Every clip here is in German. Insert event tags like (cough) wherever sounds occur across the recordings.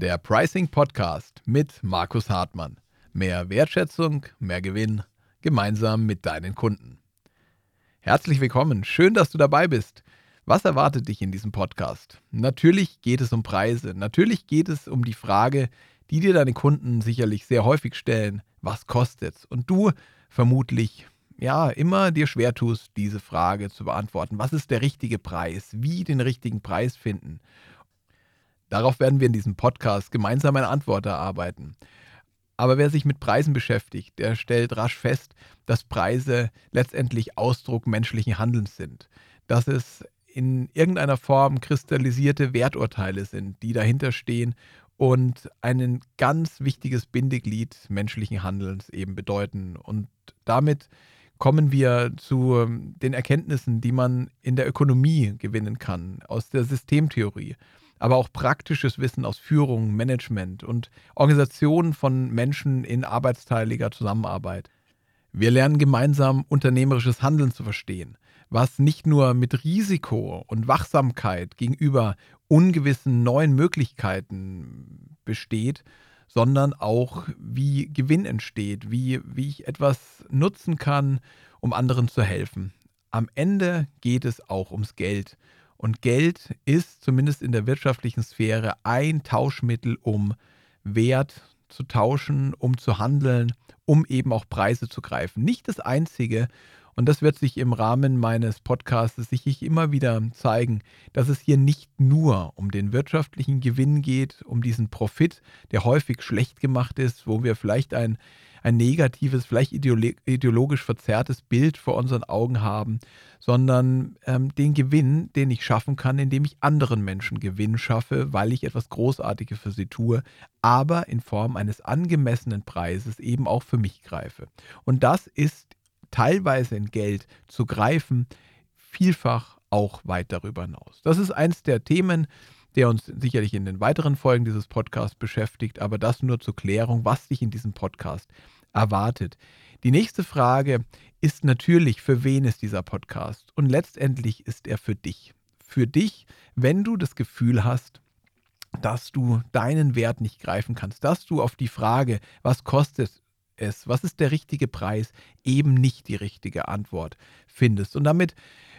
Der Pricing Podcast mit Markus Hartmann. Mehr Wertschätzung, mehr Gewinn, gemeinsam mit deinen Kunden. Herzlich willkommen, schön, dass du dabei bist. Was erwartet dich in diesem Podcast? Natürlich geht es um Preise, natürlich geht es um die Frage, die dir deine Kunden sicherlich sehr häufig stellen, was kostet's? Und du vermutlich ja immer dir schwer tust, diese Frage zu beantworten. Was ist der richtige Preis? Wie den richtigen Preis finden? Darauf werden wir in diesem Podcast gemeinsam eine Antwort erarbeiten. Aber wer sich mit Preisen beschäftigt, der stellt rasch fest, dass Preise letztendlich Ausdruck menschlichen Handelns sind. Dass es in irgendeiner Form kristallisierte Werturteile sind, die dahinter stehen und ein ganz wichtiges Bindeglied menschlichen Handelns eben bedeuten. Und damit kommen wir zu den Erkenntnissen, die man in der Ökonomie gewinnen kann, aus der Systemtheorie aber auch praktisches Wissen aus Führung, Management und Organisation von Menschen in arbeitsteiliger Zusammenarbeit. Wir lernen gemeinsam unternehmerisches Handeln zu verstehen, was nicht nur mit Risiko und Wachsamkeit gegenüber ungewissen neuen Möglichkeiten besteht, sondern auch wie Gewinn entsteht, wie, wie ich etwas nutzen kann, um anderen zu helfen. Am Ende geht es auch ums Geld. Und Geld ist zumindest in der wirtschaftlichen Sphäre ein Tauschmittel, um Wert zu tauschen, um zu handeln, um eben auch Preise zu greifen. Nicht das Einzige, und das wird sich im Rahmen meines Podcasts sicherlich immer wieder zeigen, dass es hier nicht nur um den wirtschaftlichen Gewinn geht, um diesen Profit, der häufig schlecht gemacht ist, wo wir vielleicht ein ein negatives, vielleicht ideologisch verzerrtes Bild vor unseren Augen haben, sondern ähm, den Gewinn, den ich schaffen kann, indem ich anderen Menschen Gewinn schaffe, weil ich etwas Großartiges für sie tue, aber in Form eines angemessenen Preises eben auch für mich greife. Und das ist teilweise in Geld zu greifen, vielfach auch weit darüber hinaus. Das ist eins der Themen, der uns sicherlich in den weiteren Folgen dieses Podcasts beschäftigt, aber das nur zur Klärung, was dich in diesem Podcast erwartet. Die nächste Frage ist natürlich, für wen ist dieser Podcast? Und letztendlich ist er für dich. Für dich, wenn du das Gefühl hast, dass du deinen Wert nicht greifen kannst, dass du auf die Frage, was kostet es, was ist der richtige Preis, eben nicht die richtige Antwort findest. Und damit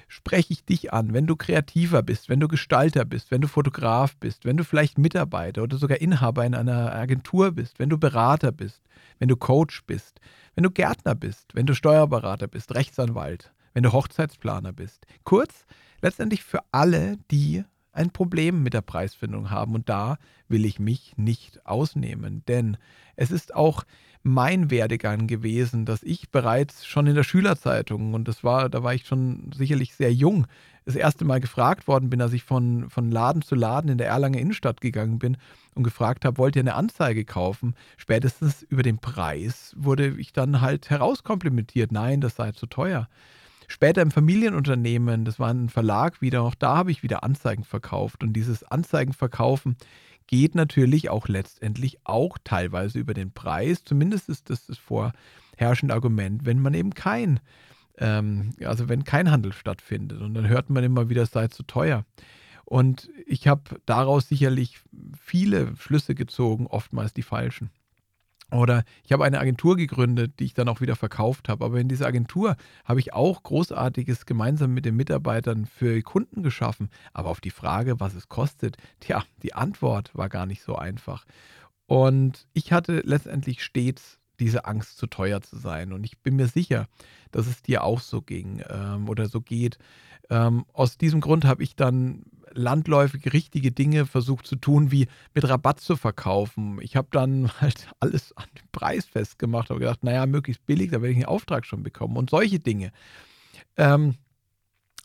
spreche ich dich an, wenn du kreativer bist, wenn du Gestalter bist, wenn du Fotograf bist, wenn du vielleicht Mitarbeiter oder sogar Inhaber in einer Agentur bist, wenn du Berater bist, wenn du Coach bist, wenn du Gärtner bist, wenn du Steuerberater bist, Rechtsanwalt, wenn du Hochzeitsplaner bist. Kurz, letztendlich für alle, die ein Problem mit der Preisfindung haben. Und da will ich mich nicht ausnehmen, denn es ist auch mein Werdegang gewesen, dass ich bereits schon in der Schülerzeitung, und das war, da war ich schon sicherlich sehr jung, das erste Mal gefragt worden bin, als ich von, von Laden zu Laden in der Erlanger Innenstadt gegangen bin und gefragt habe, wollt ihr eine Anzeige kaufen? Spätestens über den Preis wurde ich dann halt herauskomplimentiert, nein, das sei zu teuer. Später im Familienunternehmen, das war ein Verlag wieder, auch da habe ich wieder Anzeigen verkauft. Und dieses Anzeigenverkaufen geht natürlich auch letztendlich auch teilweise über den Preis. Zumindest ist das das vorherrschende Argument, wenn man eben kein, ähm, also wenn kein Handel stattfindet. Und dann hört man immer wieder, es sei zu teuer. Und ich habe daraus sicherlich viele Schlüsse gezogen, oftmals die falschen. Oder ich habe eine Agentur gegründet, die ich dann auch wieder verkauft habe. Aber in dieser Agentur habe ich auch Großartiges gemeinsam mit den Mitarbeitern für Kunden geschaffen. Aber auf die Frage, was es kostet, tja, die Antwort war gar nicht so einfach. Und ich hatte letztendlich stets diese Angst, zu teuer zu sein. Und ich bin mir sicher, dass es dir auch so ging ähm, oder so geht. Ähm, aus diesem Grund habe ich dann landläufig richtige Dinge versucht zu tun, wie mit Rabatt zu verkaufen. Ich habe dann (laughs) halt alles an den Preis festgemacht, habe gedacht, naja, möglichst billig, da werde ich einen Auftrag schon bekommen und solche Dinge. Ähm,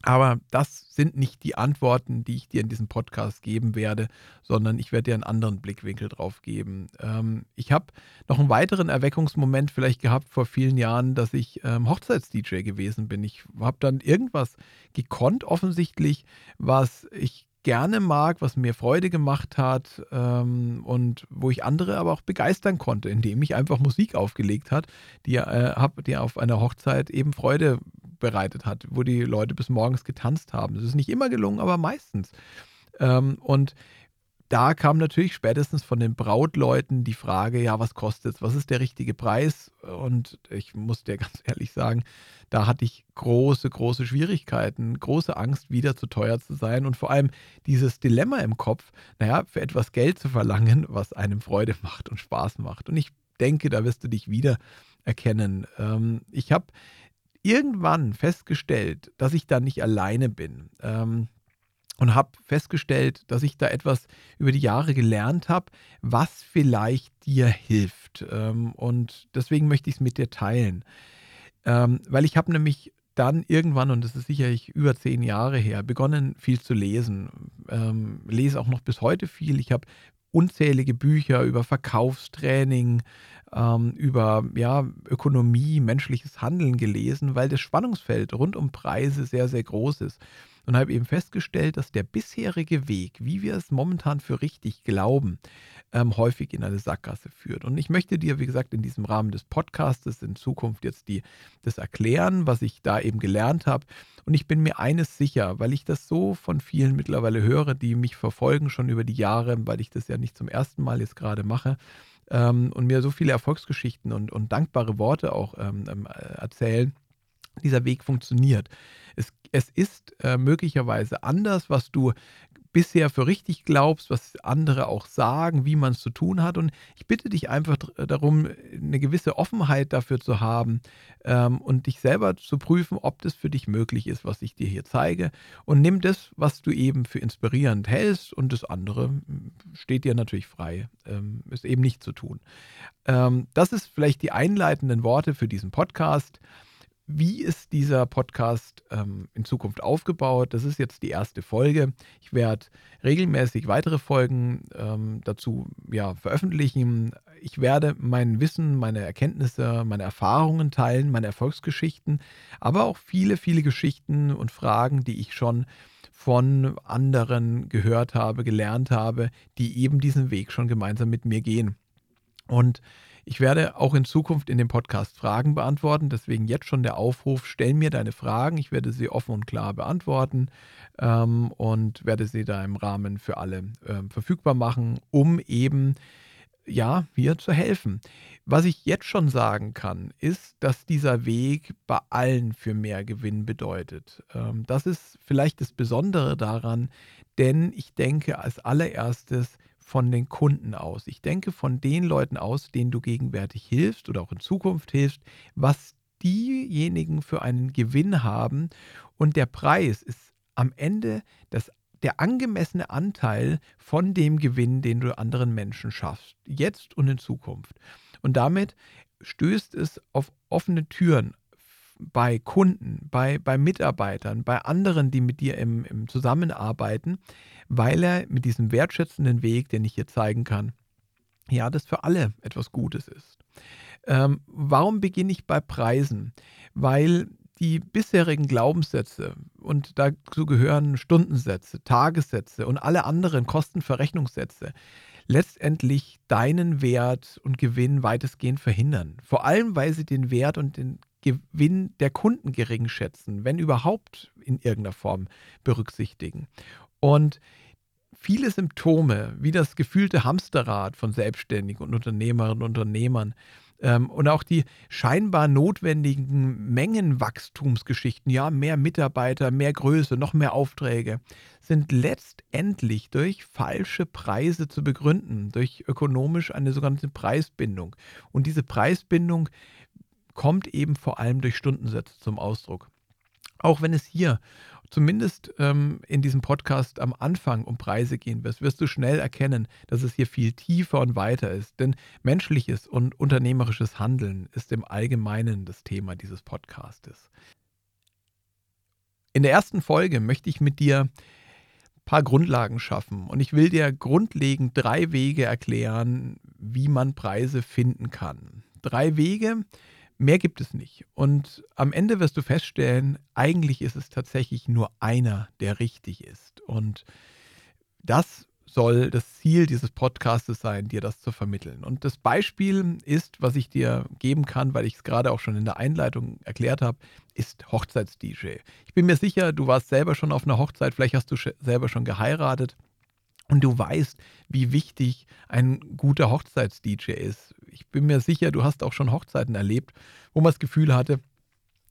aber das sind nicht die Antworten, die ich dir in diesem Podcast geben werde, sondern ich werde dir einen anderen Blickwinkel drauf geben. Ähm, ich habe noch einen weiteren Erweckungsmoment vielleicht gehabt vor vielen Jahren, dass ich ähm, Hochzeits-DJ gewesen bin. Ich habe dann irgendwas gekonnt, offensichtlich, was ich gerne mag, was mir Freude gemacht hat ähm, und wo ich andere aber auch begeistern konnte, indem ich einfach Musik aufgelegt hat, die, äh, hab, die auf einer Hochzeit eben Freude bereitet hat, wo die Leute bis morgens getanzt haben. Das ist nicht immer gelungen, aber meistens. Ähm, und da kam natürlich spätestens von den Brautleuten die Frage, ja, was kostet es, was ist der richtige Preis? Und ich muss dir ganz (laughs) ehrlich sagen, da hatte ich große, große Schwierigkeiten, große Angst, wieder zu teuer zu sein und vor allem dieses Dilemma im Kopf, naja, für etwas Geld zu verlangen, was einem Freude macht und Spaß macht. Und ich denke, da wirst du dich wieder erkennen. Ähm, ich habe irgendwann festgestellt, dass ich da nicht alleine bin. Ähm, und habe festgestellt, dass ich da etwas über die Jahre gelernt habe, was vielleicht dir hilft. Ähm, und deswegen möchte ich es mit dir teilen. Ähm, weil ich habe nämlich dann irgendwann, und das ist sicherlich über zehn Jahre her, begonnen viel zu lesen. Ähm, lese auch noch bis heute viel. Ich habe unzählige Bücher über Verkaufstraining, ähm, über ja, Ökonomie, menschliches Handeln gelesen, weil das Spannungsfeld rund um Preise sehr, sehr groß ist. Und habe eben festgestellt, dass der bisherige Weg, wie wir es momentan für richtig glauben, ähm, häufig in eine Sackgasse führt. Und ich möchte dir, wie gesagt, in diesem Rahmen des Podcastes in Zukunft jetzt die, das erklären, was ich da eben gelernt habe. Und ich bin mir eines sicher, weil ich das so von vielen mittlerweile höre, die mich verfolgen schon über die Jahre, weil ich das ja nicht zum ersten Mal jetzt gerade mache. Ähm, und mir so viele Erfolgsgeschichten und, und dankbare Worte auch ähm, ähm erzählen, dieser Weg funktioniert. Es, es ist äh, möglicherweise anders, was du bisher für richtig glaubst, was andere auch sagen, wie man es zu tun hat. Und ich bitte dich einfach darum, eine gewisse Offenheit dafür zu haben ähm, und dich selber zu prüfen, ob das für dich möglich ist, was ich dir hier zeige. Und nimm das, was du eben für inspirierend hältst und das andere hm, steht dir natürlich frei, ähm, ist eben nicht zu tun. Ähm, das ist vielleicht die einleitenden Worte für diesen Podcast. Wie ist dieser Podcast ähm, in Zukunft aufgebaut? Das ist jetzt die erste Folge. Ich werde regelmäßig weitere Folgen ähm, dazu ja, veröffentlichen. Ich werde mein Wissen, meine Erkenntnisse, meine Erfahrungen teilen, meine Erfolgsgeschichten, aber auch viele, viele Geschichten und Fragen, die ich schon von anderen gehört habe, gelernt habe, die eben diesen Weg schon gemeinsam mit mir gehen. Und ich werde auch in Zukunft in dem Podcast Fragen beantworten. Deswegen jetzt schon der Aufruf, stell mir deine Fragen. Ich werde sie offen und klar beantworten ähm, und werde sie da im Rahmen für alle ähm, verfügbar machen, um eben ja, mir zu helfen. Was ich jetzt schon sagen kann, ist, dass dieser Weg bei allen für mehr Gewinn bedeutet. Ähm, das ist vielleicht das Besondere daran, denn ich denke als allererstes, von den Kunden aus. Ich denke von den Leuten aus, denen du gegenwärtig hilfst oder auch in Zukunft hilfst, was diejenigen für einen Gewinn haben. Und der Preis ist am Ende das, der angemessene Anteil von dem Gewinn, den du anderen Menschen schaffst, jetzt und in Zukunft. Und damit stößt es auf offene Türen bei Kunden, bei, bei Mitarbeitern, bei anderen, die mit dir im, im Zusammenarbeiten, weil er mit diesem wertschätzenden Weg, den ich hier zeigen kann, ja, das für alle etwas Gutes ist. Ähm, warum beginne ich bei Preisen? Weil die bisherigen Glaubenssätze und dazu gehören Stundensätze, Tagessätze und alle anderen Kostenverrechnungssätze letztendlich deinen Wert und Gewinn weitestgehend verhindern. Vor allem, weil sie den Wert und den Gewinn der Kunden gering schätzen, wenn überhaupt in irgendeiner Form berücksichtigen. Und viele Symptome, wie das gefühlte Hamsterrad von Selbstständigen und Unternehmerinnen und Unternehmern ähm, und auch die scheinbar notwendigen Mengenwachstumsgeschichten, ja, mehr Mitarbeiter, mehr Größe, noch mehr Aufträge, sind letztendlich durch falsche Preise zu begründen, durch ökonomisch eine sogenannte Preisbindung. Und diese Preisbindung kommt eben vor allem durch Stundensätze zum Ausdruck. Auch wenn es hier zumindest ähm, in diesem Podcast am Anfang um Preise gehen wird, wirst du schnell erkennen, dass es hier viel tiefer und weiter ist. Denn menschliches und unternehmerisches Handeln ist im Allgemeinen das Thema dieses Podcastes. In der ersten Folge möchte ich mit dir ein paar Grundlagen schaffen und ich will dir grundlegend drei Wege erklären, wie man Preise finden kann. Drei Wege, Mehr gibt es nicht. Und am Ende wirst du feststellen, eigentlich ist es tatsächlich nur einer, der richtig ist. Und das soll das Ziel dieses Podcastes sein, dir das zu vermitteln. Und das Beispiel ist, was ich dir geben kann, weil ich es gerade auch schon in der Einleitung erklärt habe, ist Hochzeits-DJ. Ich bin mir sicher, du warst selber schon auf einer Hochzeit, vielleicht hast du selber schon geheiratet. und du weißt, wie wichtig ein guter Hochzeits-DJ ist. Ich bin mir sicher, du hast auch schon Hochzeiten erlebt, wo man das Gefühl hatte,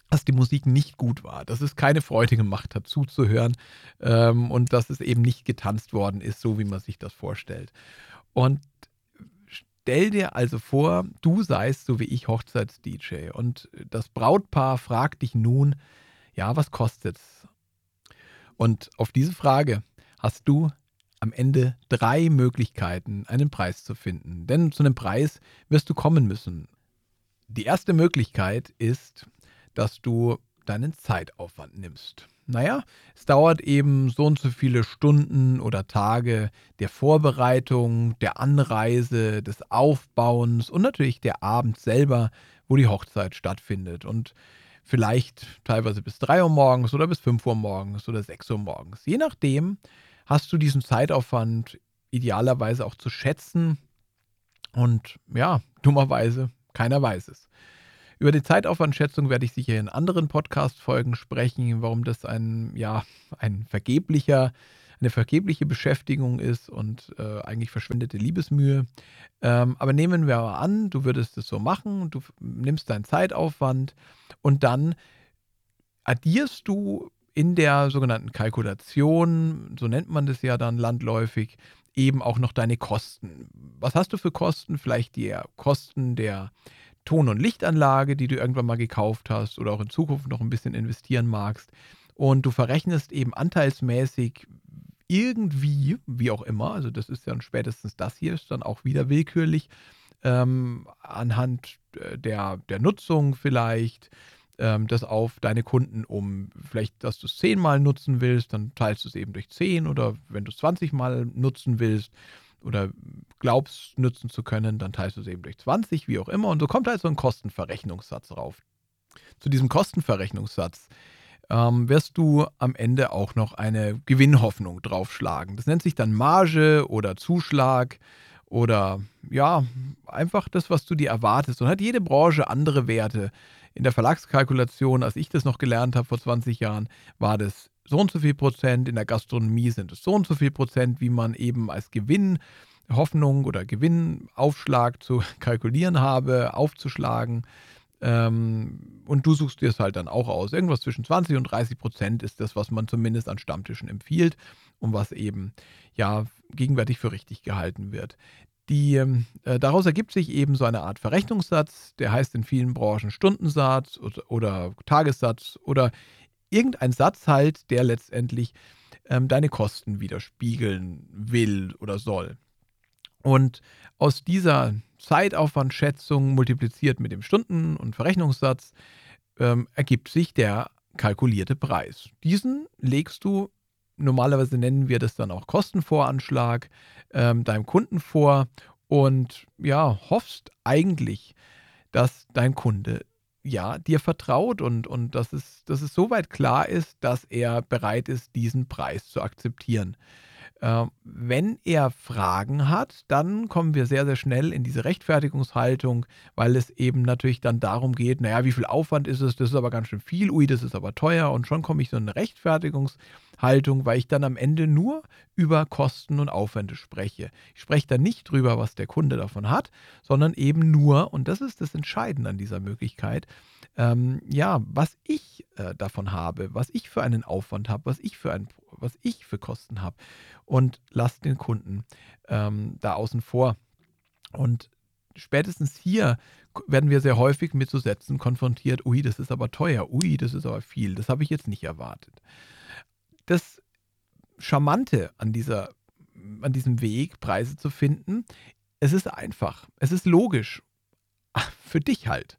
dass die Musik nicht gut war, dass es keine Freude gemacht hat, zuzuhören ähm, und dass es eben nicht getanzt worden ist, so wie man sich das vorstellt. Und stell dir also vor, du seist so wie ich Hochzeits-DJ und das Brautpaar fragt dich nun, ja, was kostet's? Und auf diese Frage hast du am Ende drei Möglichkeiten, einen Preis zu finden. Denn zu einem Preis wirst du kommen müssen. Die erste Möglichkeit ist, dass du deinen Zeitaufwand nimmst. Naja, es dauert eben so und so viele Stunden oder Tage der Vorbereitung, der Anreise, des Aufbauens und natürlich der Abend selber, wo die Hochzeit stattfindet. Und vielleicht teilweise bis 3 Uhr morgens oder bis 5 Uhr morgens oder 6 Uhr morgens. Je nachdem hast du diesen Zeitaufwand idealerweise auch zu schätzen. Und ja, dummerweise, keiner weiß es. Über die Zeitaufwandschätzung werde ich sicher in anderen Podcast-Folgen sprechen, warum das ein, ja, ein vergeblicher, eine vergebliche Beschäftigung ist und äh, eigentlich verschwendete Liebesmühe. Ähm, aber nehmen wir mal an, du würdest es so machen, du nimmst deinen Zeitaufwand und dann addierst du in der sogenannten Kalkulation, so nennt man das ja dann landläufig, eben auch noch deine Kosten. Was hast du für Kosten? Vielleicht die Kosten der Ton- und Lichtanlage, die du irgendwann mal gekauft hast oder auch in Zukunft noch ein bisschen investieren magst. Und du verrechnest eben anteilsmäßig irgendwie, wie auch immer, also das ist dann spätestens das hier, ist dann auch wieder willkürlich, ähm, anhand äh, der, der Nutzung vielleicht, ähm, das auf deine Kunden um. Vielleicht, dass du es zehnmal nutzen willst, dann teilst du es eben durch zehn oder wenn du es 20 Mal nutzen willst, oder glaubst nutzen zu können, dann teilst du es eben durch 20, wie auch immer. Und so kommt halt so ein Kostenverrechnungssatz rauf. Zu diesem Kostenverrechnungssatz ähm, wirst du am Ende auch noch eine Gewinnhoffnung draufschlagen. Das nennt sich dann Marge oder Zuschlag oder ja, einfach das, was du dir erwartest. Und hat jede Branche andere Werte. In der Verlagskalkulation, als ich das noch gelernt habe vor 20 Jahren, war das so und so viel Prozent, in der Gastronomie sind es so und so viel Prozent, wie man eben als Gewinnhoffnung oder Gewinnaufschlag zu (laughs) kalkulieren habe, aufzuschlagen. Ähm, und du suchst dir es halt dann auch aus. Irgendwas zwischen 20 und 30 Prozent ist das, was man zumindest an Stammtischen empfiehlt und was eben ja gegenwärtig für richtig gehalten wird. Die, ähm, äh, daraus ergibt sich eben so eine Art Verrechnungssatz, der heißt in vielen Branchen Stundensatz oder, oder Tagessatz oder irgendein Satz halt, der letztendlich ähm, deine Kosten widerspiegeln will oder soll. Und aus dieser Zeitaufwandschätzung multipliziert mit dem Stunden- und Verrechnungssatz ähm, ergibt sich der kalkulierte Preis. Diesen legst du, normalerweise nennen wir das dann auch Kostenvoranschlag, ähm, deinem Kunden vor und ja, hoffst eigentlich, dass dein Kunde ja, dir vertraut und, und dass, es, dass es soweit klar ist, dass er bereit ist, diesen Preis zu akzeptieren. Äh, wenn er Fragen hat, dann kommen wir sehr, sehr schnell in diese Rechtfertigungshaltung, weil es eben natürlich dann darum geht, naja, wie viel Aufwand ist es, das ist aber ganz schön viel, ui, das ist aber teuer und schon komme ich so in eine Rechtfertigungshaltung, weil ich dann am Ende nur über Kosten und Aufwände spreche. Ich spreche dann nicht drüber, was der Kunde davon hat, sondern eben nur, und das ist das Entscheidende an dieser Möglichkeit, ähm, ja, was ich äh, davon habe, was ich für einen Aufwand habe, was ich für ein, was ich für Kosten habe und lass den Kunden ähm, da außen vor. Und spätestens hier werden wir sehr häufig mit so Sätzen konfrontiert, ui, das ist aber teuer, ui, das ist aber viel, das habe ich jetzt nicht erwartet. Das Charmante an, dieser, an diesem Weg, Preise zu finden, es ist einfach, es ist logisch, (laughs) für dich halt.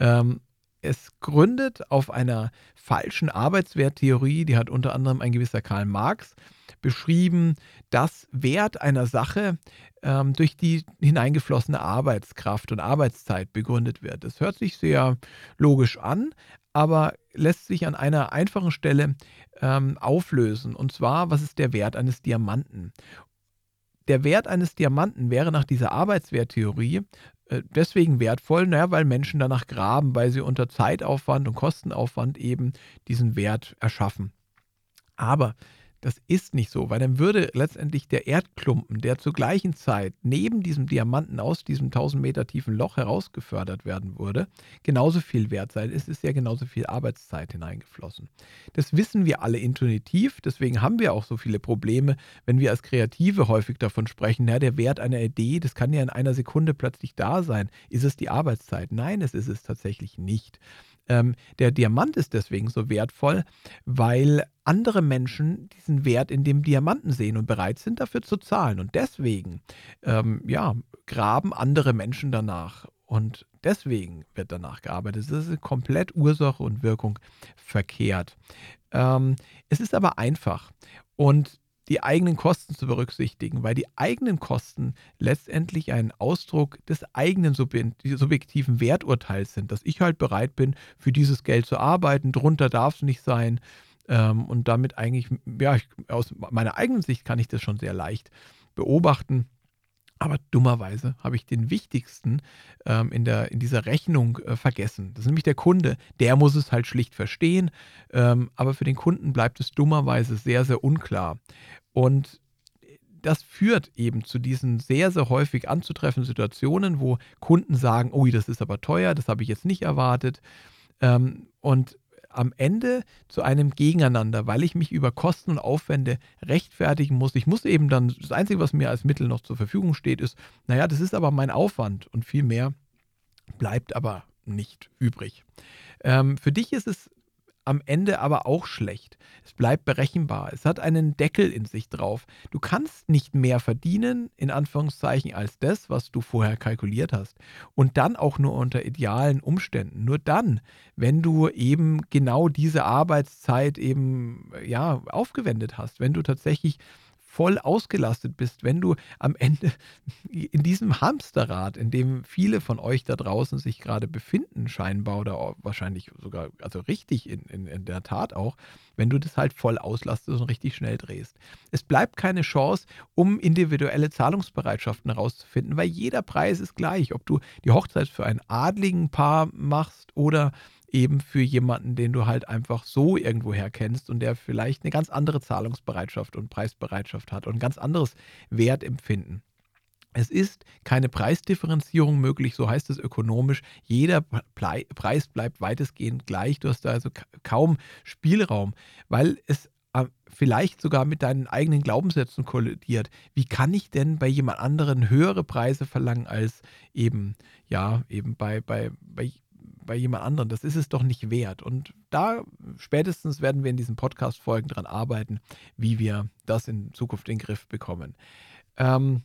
Ähm, es gründet auf einer falschen Arbeitswerttheorie, die hat unter anderem ein gewisser Karl Marx beschrieben, dass Wert einer Sache ähm, durch die hineingeflossene Arbeitskraft und Arbeitszeit begründet wird. Das hört sich sehr logisch an, aber lässt sich an einer einfachen Stelle ähm, auflösen. Und zwar, was ist der Wert eines Diamanten? Der Wert eines Diamanten wäre nach dieser Arbeitswerttheorie äh, deswegen wertvoll, naja, weil Menschen danach graben, weil sie unter Zeitaufwand und Kostenaufwand eben diesen Wert erschaffen. Aber Das ist nicht so, weil dann würde letztendlich der Erdklumpen, der zur gleichen Zeit neben diesem Diamanten aus diesem 1000 Meter tiefen Loch herausgefördert werden würde, genauso viel wert sein. Es ist ja genauso viel Arbeitszeit hineingeflossen. Das wissen wir alle intuitiv, deswegen haben wir auch so viele Probleme, wenn wir als Kreative häufig davon sprechen, ja, der Wert einer Idee, das kann ja in einer Sekunde plötzlich da sein. Ist es die Arbeitszeit? Nein, es ist es tatsächlich nicht. Ähm, der Diamant ist deswegen so wertvoll, weil andere Menschen diesen Wert in dem Diamanten sehen und bereit sind dafür zu zahlen. Und deswegen, ähm, ja, graben andere Menschen danach. Und deswegen wird danach gearbeitet. Das ist komplett Ursache und Wirkung verkehrt. Ähm, es ist aber einfach. Und die eigenen Kosten zu berücksichtigen, weil die eigenen Kosten letztendlich ein Ausdruck des eigenen subjektiven Werturteils sind, dass ich halt bereit bin, für dieses Geld zu arbeiten, drunter darf es nicht sein. Ähm, und damit eigentlich, ja, aus meiner eigenen Sicht kann ich das schon sehr leicht beobachten. Aber dummerweise habe ich den wichtigsten ähm, in, der, in dieser Rechnung äh, vergessen. Das ist nämlich der Kunde. Der muss es halt schlicht verstehen. Ähm, aber für den Kunden bleibt es dummerweise sehr, sehr unklar. Und das führt eben zu diesen sehr, sehr häufig anzutreffenden Situationen, wo Kunden sagen, ui, das ist aber teuer, das habe ich jetzt nicht erwartet. Ähm, und am Ende zu einem Gegeneinander, weil ich mich über Kosten und Aufwände rechtfertigen muss. Ich muss eben dann, das Einzige, was mir als Mittel noch zur Verfügung steht, ist, naja, das ist aber mein Aufwand und viel mehr bleibt aber nicht übrig. Ähm, für dich ist es am Ende aber auch schlecht. Es bleibt berechenbar. Es hat einen Deckel in sich drauf. Du kannst nicht mehr verdienen, in Anführungszeichen, als das, was du vorher kalkuliert hast. Und dann auch nur unter idealen Umständen. Nur dann, wenn du eben genau diese Arbeitszeit eben ja aufgewendet hast, wenn du tatsächlich voll ausgelastet bist, wenn du am Ende in diesem Hamsterrad, in dem viele von euch da draußen sich gerade befinden, scheinbar oder wahrscheinlich sogar, also richtig in, in, in der Tat auch, wenn du das halt voll auslastest und richtig schnell drehst. Es bleibt keine Chance, um individuelle Zahlungsbereitschaften herauszufinden, weil jeder Preis ist gleich, ob du die Hochzeit für ein adligen Paar machst oder eben für jemanden, den du halt einfach so irgendwoher kennst und der vielleicht eine ganz andere Zahlungsbereitschaft und Preisbereitschaft hat und ein ganz anderes Wertempfinden. Es ist keine Preisdifferenzierung möglich, so heißt es ökonomisch. Jeder Preis bleibt weitestgehend gleich. Du hast da also kaum Spielraum, weil es äh, vielleicht sogar mit deinen eigenen Glaubenssätzen kollidiert. Wie kann ich denn bei jemand anderen höhere Preise verlangen als eben, ja, eben bei, bei, bei bei jemand anderem. Das ist es doch nicht wert. Und da spätestens werden wir in diesen Podcast-Folgen dran arbeiten, wie wir das in Zukunft in den Griff bekommen. Ähm,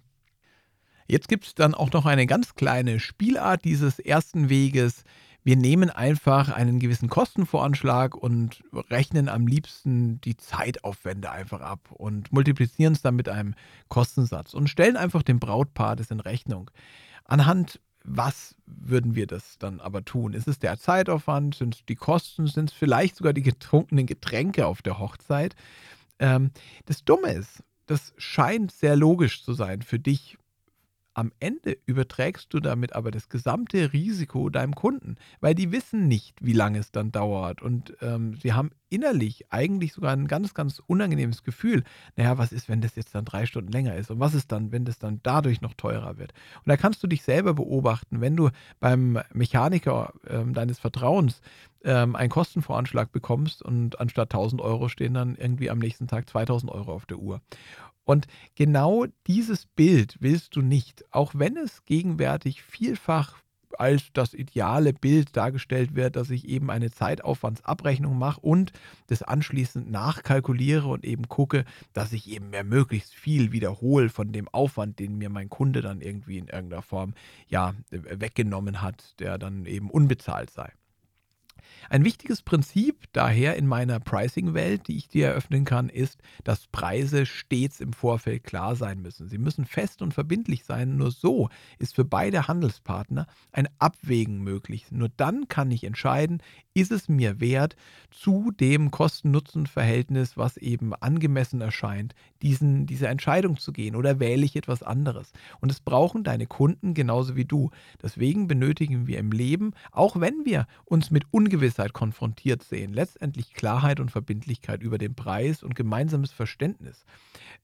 jetzt gibt es dann auch noch eine ganz kleine Spielart dieses ersten Weges. Wir nehmen einfach einen gewissen Kostenvoranschlag und rechnen am liebsten die Zeitaufwände einfach ab und multiplizieren es dann mit einem Kostensatz und stellen einfach dem Brautpaar das in Rechnung. Anhand was würden wir das dann aber tun? Ist es der Zeitaufwand? Sind es die Kosten? Sind es vielleicht sogar die getrunkenen Getränke auf der Hochzeit? Ähm, das Dumme ist, das scheint sehr logisch zu sein für dich am Ende überträgst du damit aber das gesamte Risiko deinem Kunden, weil die wissen nicht, wie lange es dann dauert. Und ähm, sie haben innerlich eigentlich sogar ein ganz, ganz unangenehmes Gefühl. Naja, was ist, wenn das jetzt dann drei Stunden länger ist? Und was ist dann, wenn das dann dadurch noch teurer wird? Und da kannst du dich selber beobachten, wenn du beim Mechaniker ähm, deines Vertrauens ähm, einen Kostenvoranschlag bekommst und anstatt 1000 Euro stehen dann irgendwie am nächsten Tag 2000 Euro auf der Uhr. Und genau dieses Bild willst du nicht, auch wenn es gegenwärtig vielfach als das ideale Bild dargestellt wird, dass ich eben eine Zeitaufwandsabrechnung mache und das anschließend nachkalkuliere und eben gucke, dass ich eben mehr möglichst viel wiederhole von dem Aufwand, den mir mein Kunde dann irgendwie in irgendeiner Form ja weggenommen hat, der dann eben unbezahlt sei. Ein wichtiges Prinzip daher in meiner Pricing-Welt, die ich dir eröffnen kann, ist, dass Preise stets im Vorfeld klar sein müssen. Sie müssen fest und verbindlich sein. Nur so ist für beide Handelspartner ein Abwägen möglich. Nur dann kann ich entscheiden, ist es mir wert, zu dem Kosten-Nutzen-Verhältnis, was eben angemessen erscheint, diesen, diese Entscheidung zu gehen oder wähle ich etwas anderes? Und es brauchen deine Kunden genauso wie du. Deswegen benötigen wir im Leben, auch wenn wir uns mit un Ungewissheit konfrontiert sehen. Letztendlich Klarheit und Verbindlichkeit über den Preis und gemeinsames Verständnis.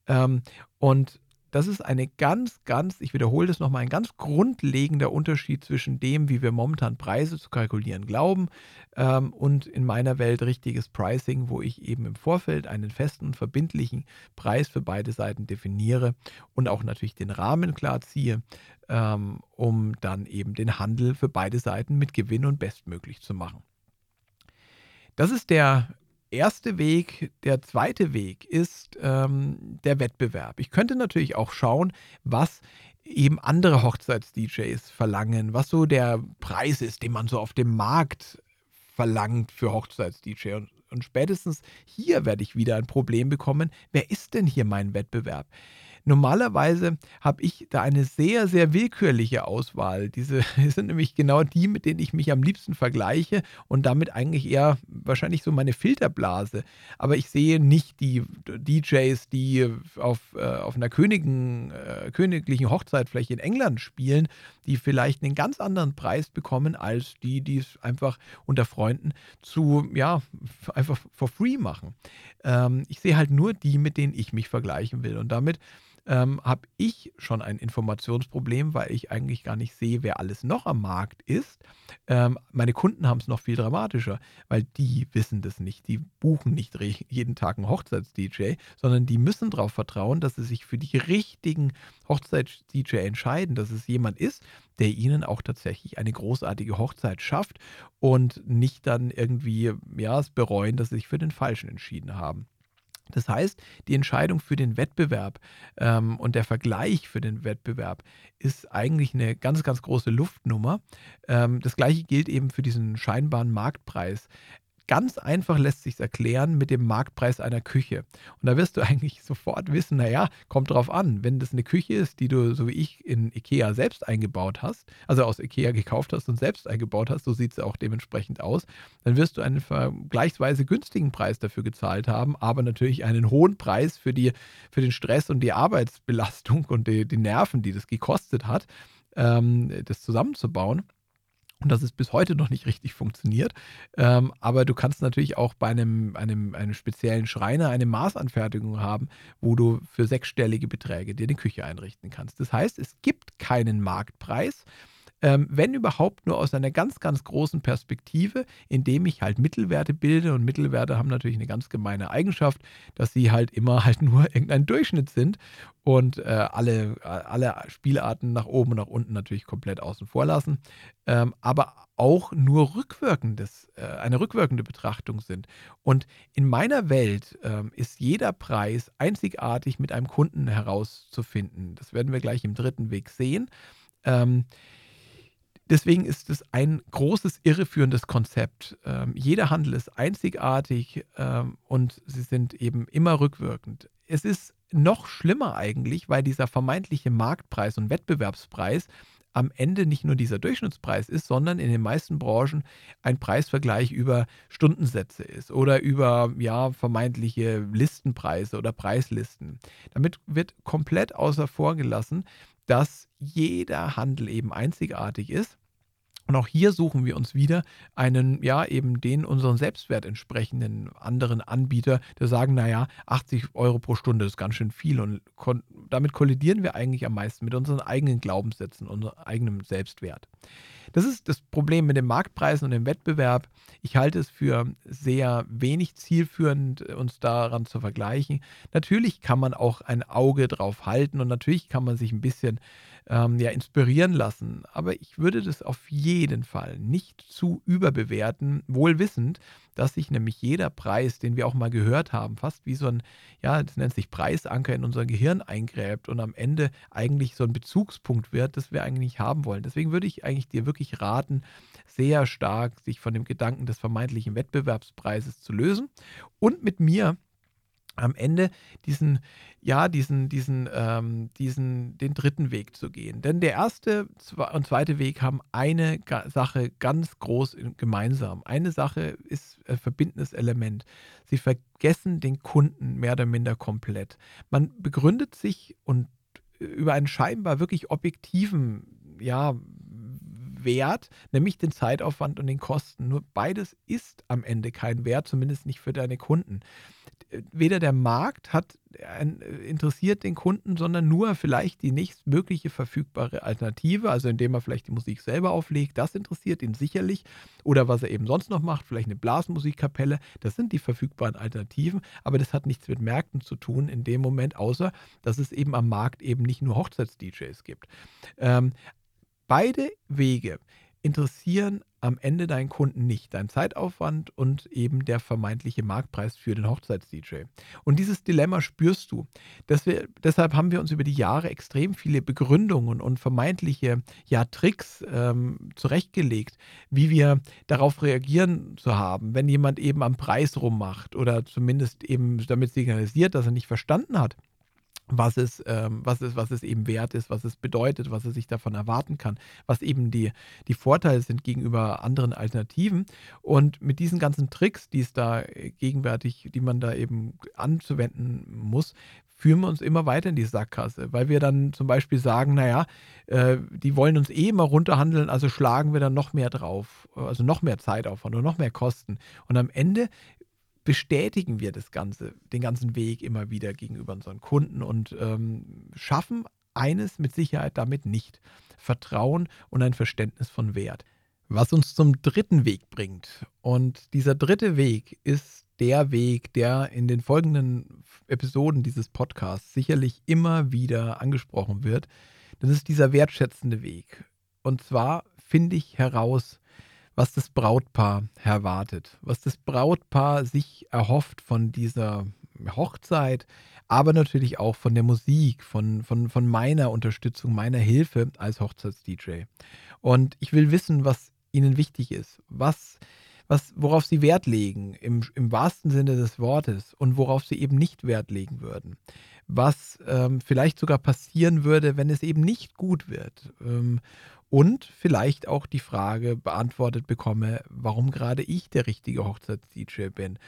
Ähm, und das ist eine ganz, ganz, ich wiederhole das nochmal, ein ganz grundlegender Unterschied zwischen dem, wie wir momentan Preise zu kalkulieren glauben ähm, und in meiner Welt richtiges Pricing, wo ich eben im Vorfeld einen festen, verbindlichen Preis für beide Seiten definiere und auch natürlich den Rahmen klar ziehe, ähm, um dann eben den Handel für beide Seiten mit Gewinn und bestmöglich zu machen. Das ist der erste Weg. Der zweite Weg ist ähm, der Wettbewerb. Ich könnte natürlich auch schauen, was eben andere Hochzeits-DJs verlangen, was so der Preis ist, den man so auf dem Markt verlangt für Hochzeits-DJ. Und, und spätestens hier werde ich wieder ein Problem bekommen. Wer ist denn hier mein Wettbewerb? Normalerweise habe ich da eine sehr, sehr willkürliche Auswahl. Diese (laughs) sind nämlich genau die, mit denen ich mich am liebsten vergleiche und damit eigentlich eher wahrscheinlich so meine Filterblase. Aber ich sehe nicht die DJs, die auf, äh, auf einer Königen, äh, königlichen Hochzeitfläche in England spielen, die vielleicht einen ganz anderen Preis bekommen als die, die es einfach unter Freunden zu, ja, einfach for free machen. Ähm, ich sehe halt nur die, mit denen ich mich vergleichen will. Und damit ähm, habe ich schon ein Informationsproblem, weil ich eigentlich gar nicht sehe, wer alles noch am Markt ist. Ähm, meine Kunden haben es noch viel dramatischer, weil die wissen das nicht. Die buchen nicht jeden Tag einen Hochzeits-DJ, sondern die müssen darauf vertrauen, dass sie sich für die richtigen Hochzeits-DJ entscheiden, dass es jemand ist, der ihnen auch tatsächlich eine großartige Hochzeit schafft und nicht dann irgendwie ja, es bereuen, dass sie sich für den Falschen entschieden haben. Das heißt, die Entscheidung für den Wettbewerb ähm, und der Vergleich für den Wettbewerb ist eigentlich eine ganz, ganz große Luftnummer. Ähm, das gleiche gilt eben für diesen scheinbaren Marktpreis. Ganz einfach lässt sich erklären mit dem Marktpreis einer Küche. Und da wirst du (laughs) eigentlich sofort wissen, naja, kommt drauf an, wenn das eine Küche ist, die du, so wie ich, in Ikea selbst eingebaut hast, also aus Ikea gekauft hast und selbst eingebaut hast, so sieht sie auch dementsprechend aus, dann wirst du einen vergleichsweise günstigen Preis dafür gezahlt haben, aber natürlich einen hohen Preis für, die, für den Stress und die Arbeitsbelastung und die, die Nerven, die das gekostet hat, ähm, das zusammenzubauen und das ist bis heute noch nicht richtig funktioniert. Ähm, aber du kannst natürlich auch bei einem, einem, einem speziellen Schreiner eine Maßanfertigung haben, wo du für sechsstellige Beträge dir die Küche einrichten kannst. Das heißt, es gibt keinen Marktpreis ähm, wenn überhaupt nur aus einer ganz, ganz großen Perspektive, indem ich halt Mittelwerte bilde. Und Mittelwerte haben natürlich eine ganz gemeine Eigenschaft, dass sie halt immer halt nur (laughs) irgendein Durchschnitt sind und äh, alle, alle Spielarten nach oben und nach unten natürlich komplett außen vor lassen, ähm, aber auch nur rückwirkendes, äh, eine rückwirkende Betrachtung sind. Und in meiner Welt ähm, ist jeder Preis einzigartig mit einem Kunden herauszufinden. Das werden wir gleich im dritten Weg sehen. Ähm, Deswegen ist es ein großes, irreführendes Konzept. Ähm, jeder Handel ist einzigartig ähm, und sie sind eben immer rückwirkend. Es ist noch schlimmer eigentlich, weil dieser vermeintliche Marktpreis und Wettbewerbspreis am Ende nicht nur dieser Durchschnittspreis ist, sondern in den meisten Branchen ein Preisvergleich über Stundensätze ist oder über ja, vermeintliche Listenpreise oder Preislisten. Damit wird komplett außer vorgelassen, dass jeder Handel eben einzigartig ist. Und auch hier suchen wir uns wieder einen, ja, eben den unseren Selbstwert entsprechenden anderen Anbieter, der sagen, naja, 80 Euro pro Stunde ist ganz schön viel. Und damit kollidieren wir eigentlich am meisten mit unseren eigenen Glaubenssätzen, unserem eigenen Selbstwert. Das ist das Problem mit den Marktpreisen und dem Wettbewerb. Ich halte es für sehr wenig zielführend, uns daran zu vergleichen. Natürlich kann man auch ein Auge drauf halten und natürlich kann man sich ein bisschen ähm, ja, inspirieren lassen. Aber ich würde das auf jeden Fall nicht zu überbewerten, wohl wissend, dass sich nämlich jeder Preis, den wir auch mal gehört haben, fast wie so ein, ja, das nennt sich Preisanker in unser Gehirn eingräbt und am Ende eigentlich so ein Bezugspunkt wird, das wir eigentlich nicht haben wollen. Deswegen würde ich eigentlich dir wirklich raten, sehr stark sich von dem Gedanken des vermeintlichen Wettbewerbspreises zu lösen und mit mir am Ende diesen, ja, diesen, diesen, ähm, diesen, den dritten Weg zu gehen. Denn der erste und zweite Weg haben eine Sache ganz groß gemeinsam. Eine Sache ist ein verbindendes Element. Sie vergessen den Kunden mehr oder minder komplett. Man begründet sich und über einen scheinbar wirklich objektiven, ja, Wert, nämlich den Zeitaufwand und den Kosten. Nur beides ist am Ende kein Wert, zumindest nicht für deine Kunden. Weder der Markt hat interessiert den Kunden, sondern nur vielleicht die nächstmögliche verfügbare Alternative, also indem er vielleicht die Musik selber auflegt, das interessiert ihn sicherlich. Oder was er eben sonst noch macht, vielleicht eine Blasmusikkapelle, das sind die verfügbaren Alternativen, aber das hat nichts mit Märkten zu tun in dem Moment, außer dass es eben am Markt eben nicht nur Hochzeits-DJs gibt. Ähm, beide Wege interessieren am Ende deinen Kunden nicht, dein Zeitaufwand und eben der vermeintliche Marktpreis für den Hochzeits-DJ. Und dieses Dilemma spürst du. Wir, deshalb haben wir uns über die Jahre extrem viele Begründungen und vermeintliche ja, Tricks ähm, zurechtgelegt, wie wir darauf reagieren zu haben, wenn jemand eben am Preis rummacht oder zumindest eben damit signalisiert, dass er nicht verstanden hat was es, ähm, was, es, was es eben wert ist, was es bedeutet, was er sich davon erwarten kann, was eben die, die Vorteile sind gegenüber anderen Alternativen. Und mit diesen ganzen Tricks, die es da gegenwärtig, die man da eben anzuwenden muss, führen wir uns immer weiter in die Sackgasse, weil wir dann zum Beispiel sagen, naja, äh, die wollen uns eh immer runterhandeln, also schlagen wir dann noch mehr drauf, also noch mehr Zeitaufwand und noch mehr Kosten. Und am Ende bestätigen wir das Ganze, den ganzen Weg immer wieder gegenüber unseren Kunden und ähm, schaffen eines mit Sicherheit damit nicht. Vertrauen und ein Verständnis von Wert. Was uns zum dritten Weg bringt. Und dieser dritte Weg ist der Weg, der in den folgenden Episoden dieses Podcasts sicherlich immer wieder angesprochen wird. Das ist dieser wertschätzende Weg. Und zwar finde ich heraus, was das Brautpaar erwartet, was das Brautpaar sich erhofft von dieser Hochzeit, aber natürlich auch von der Musik, von, von, von meiner Unterstützung, meiner Hilfe als Hochzeits-DJ. Und ich will wissen, was ihnen wichtig ist, was, was, worauf sie Wert legen, im, im wahrsten Sinne des Wortes, und worauf sie eben nicht Wert legen würden. Was ähm, vielleicht sogar passieren würde, wenn es eben nicht gut wird. Ähm, und vielleicht auch die Frage beantwortet bekomme, warum gerade ich der richtige Hochzeits-DJ bin,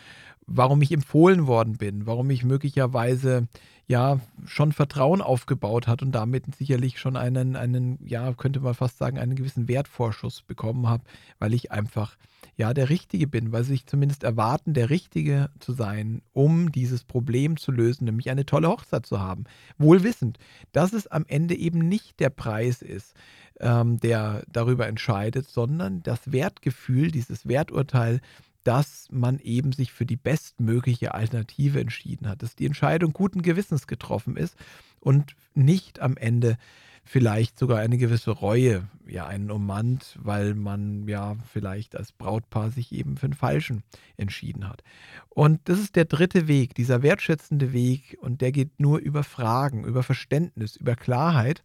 warum ich empfohlen worden bin, warum ich möglicherweise ja schon Vertrauen aufgebaut hat und damit sicherlich schon einen, einen, ja, könnte man fast sagen, einen gewissen Wertvorschuss bekommen habe, weil ich einfach ja der Richtige bin, weil sie sich zumindest erwarten, der Richtige zu sein, um dieses Problem zu lösen, nämlich eine tolle Hochzeit zu haben. Wohl wissend, dass es am Ende eben nicht der Preis ist, ähm, der darüber entscheidet, sondern das Wertgefühl, dieses Werturteil, dass man eben sich für die bestmögliche Alternative entschieden hat, dass die Entscheidung guten Gewissens getroffen ist und nicht am Ende vielleicht sogar eine gewisse Reue ja einen ummannt, weil man ja vielleicht als Brautpaar sich eben für den Falschen entschieden hat. Und das ist der dritte Weg, dieser wertschätzende Weg und der geht nur über Fragen, über Verständnis, über Klarheit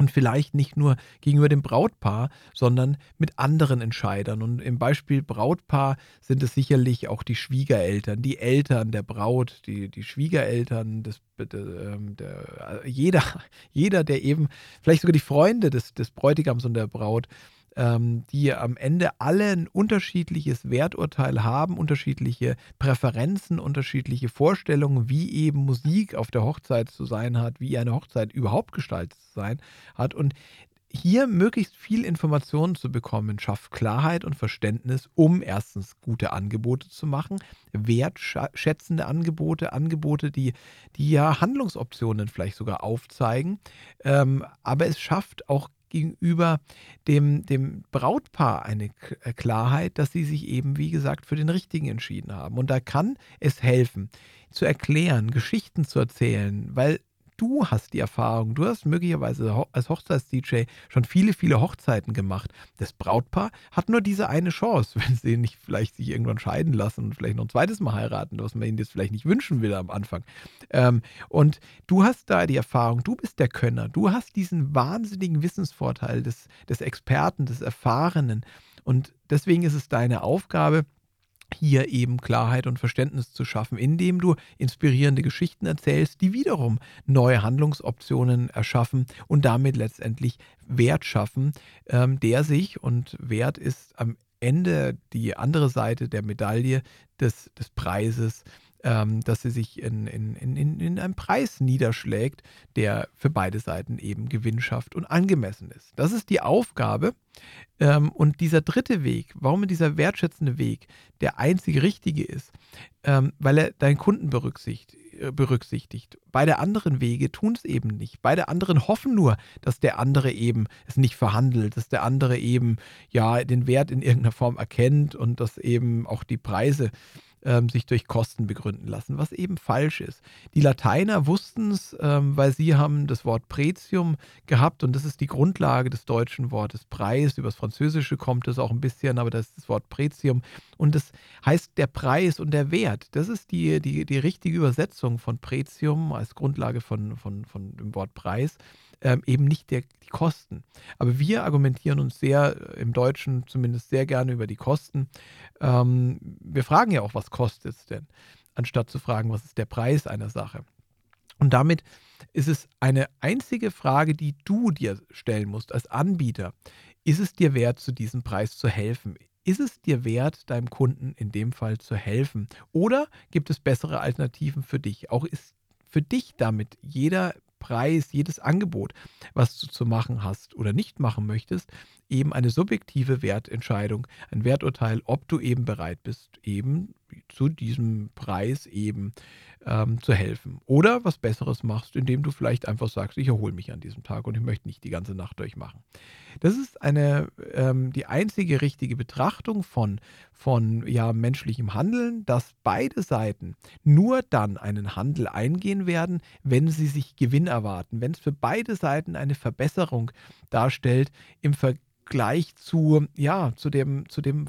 und vielleicht nicht nur gegenüber dem Brautpaar, sondern mit anderen Entscheidern. Und im Beispiel Brautpaar sind es sicherlich auch die Schwiegereltern, die Eltern der Braut, die, die Schwiegereltern des, der, ähm, der, jeder, (laughs) jeder, der eben, vielleicht sogar die Freunde des, des Bräutigams und der Braut, ähm, die am Ende alle ein unterschiedliches Werturteil haben, unterschiedliche Präferenzen, unterschiedliche Vorstellungen, wie eben Musik auf der Hochzeit zu sein hat, wie eine Hochzeit überhaupt gestaltet zu sein hat. Und hier möglichst viel Informationen zu bekommen, schafft Klarheit und Verständnis, um erstens gute Angebote zu machen, wertschätzende Angebote, Angebote, die, die ja Handlungsoptionen vielleicht sogar aufzeigen. Ähm, aber es schafft auch gegenüber dem, dem Brautpaar eine äh, Klarheit, dass sie sich eben, wie gesagt, für den Richtigen entschieden haben. Und da kann es helfen, zu erklären, Geschichten zu erzählen, weil du hast die Erfahrung, du hast möglicherweise als Hochzeits-DJ schon viele, viele Hochzeiten gemacht. Das Brautpaar hat nur diese eine Chance, (laughs) wenn sie nicht vielleicht sich irgendwann scheiden lassen und vielleicht noch ein zweites Mal heiraten, was man ihnen jetzt vielleicht nicht wünschen will am Anfang. Ähm, und du hast da die Erfahrung, du bist der Könner, du hast diesen wahnsinnigen Wissensvorteil des, des Experten, des Erfahrenen. Und deswegen ist es deine Aufgabe, hier eben Klarheit und Verständnis zu schaffen, indem du inspirierende Geschichten erzählst, die wiederum neue Handlungsoptionen erschaffen und damit letztendlich Wert schaffen, ähm, der sich, und Wert ist am Ende die andere Seite der Medaille des, des Preises, ähm, dass sie sich in, in, in, in einem Preis niederschlägt, der für beide Seiten eben Gewinn schafft und angemessen ist. Das ist die Aufgabe. Ähm, und dieser dritte Weg, warum dieser wertschätzende Weg der einzige richtige ist, ähm, weil er deinen Kunden berücksichtigt äh, berücksichtigt. Beide anderen Wege tun es eben nicht. Beide anderen hoffen nur, dass der andere eben es nicht verhandelt, dass der andere eben ja den Wert in irgendeiner Form erkennt und dass eben auch die Preise ähm, sich durch Kosten begründen lassen, was eben falsch ist. Die Lateiner wussten es, ähm, weil sie haben das Wort Pretium gehabt und das ist die Grundlage des deutschen Wortes Preis. Übers Französische kommt es auch ein bisschen, aber das ist das Wort Pretium und das heißt der Preis und der Wert. Das ist die, die, die richtige Übersetzung von Pretium als Grundlage von, von, von dem Wort Preis ähm, eben nicht der, die Kosten. Aber wir argumentieren uns sehr, äh, im Deutschen zumindest sehr gerne über die Kosten. Ähm, wir fragen ja auch, was kostet es denn, anstatt zu fragen, was ist der Preis einer Sache. Und damit ist es eine einzige Frage, die du dir stellen musst als Anbieter. Ist es dir wert, zu diesem Preis zu helfen? Ist es dir wert, deinem Kunden in dem Fall zu helfen? Oder gibt es bessere Alternativen für dich? Auch ist für dich damit jeder Preis, jedes Angebot, was du zu machen hast oder nicht machen möchtest, eben eine subjektive Wertentscheidung, ein Werturteil, ob du eben bereit bist, eben zu diesem Preis eben ähm, zu helfen. Oder was Besseres machst, indem du vielleicht einfach sagst, ich erhole mich an diesem Tag und ich möchte nicht die ganze Nacht durchmachen. Das ist eine, ähm, die einzige richtige Betrachtung von, von ja, menschlichem Handeln, dass beide Seiten nur dann einen Handel eingehen werden, wenn sie sich Gewinn erwarten, wenn es für beide Seiten eine Verbesserung darstellt im Vergleich zu, ja, zu dem, zu dem